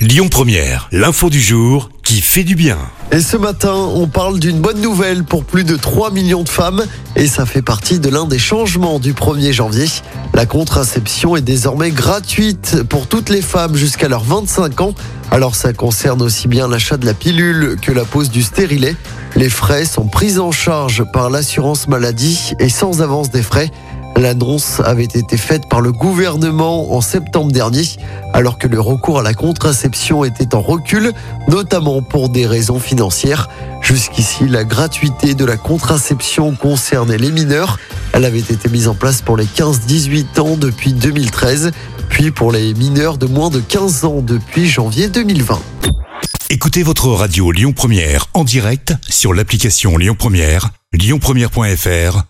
Lyon Première, l'info du jour qui fait du bien. Et ce matin, on parle d'une bonne nouvelle pour plus de 3 millions de femmes et ça fait partie de l'un des changements du 1er janvier. La contraception est désormais gratuite pour toutes les femmes jusqu'à leurs 25 ans. Alors ça concerne aussi bien l'achat de la pilule que la pose du stérilet. Les frais sont pris en charge par l'assurance maladie et sans avance des frais. L'annonce avait été faite par le gouvernement en septembre dernier, alors que le recours à la contraception était en recul, notamment pour des raisons financières. Jusqu'ici, la gratuité de la contraception concernait les mineurs. Elle avait été mise en place pour les 15-18 ans depuis 2013, puis pour les mineurs de moins de 15 ans depuis janvier 2020. Écoutez votre radio Lyon Première en direct sur l'application Lyon Première, lyonpremière.fr